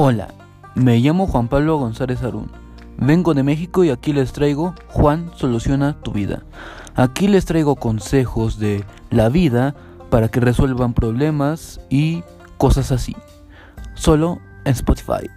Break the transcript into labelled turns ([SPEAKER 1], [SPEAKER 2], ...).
[SPEAKER 1] Hola, me llamo Juan Pablo González Arún. Vengo de México y aquí les traigo Juan Soluciona tu vida. Aquí les traigo consejos de la vida para que resuelvan problemas y cosas así. Solo en Spotify.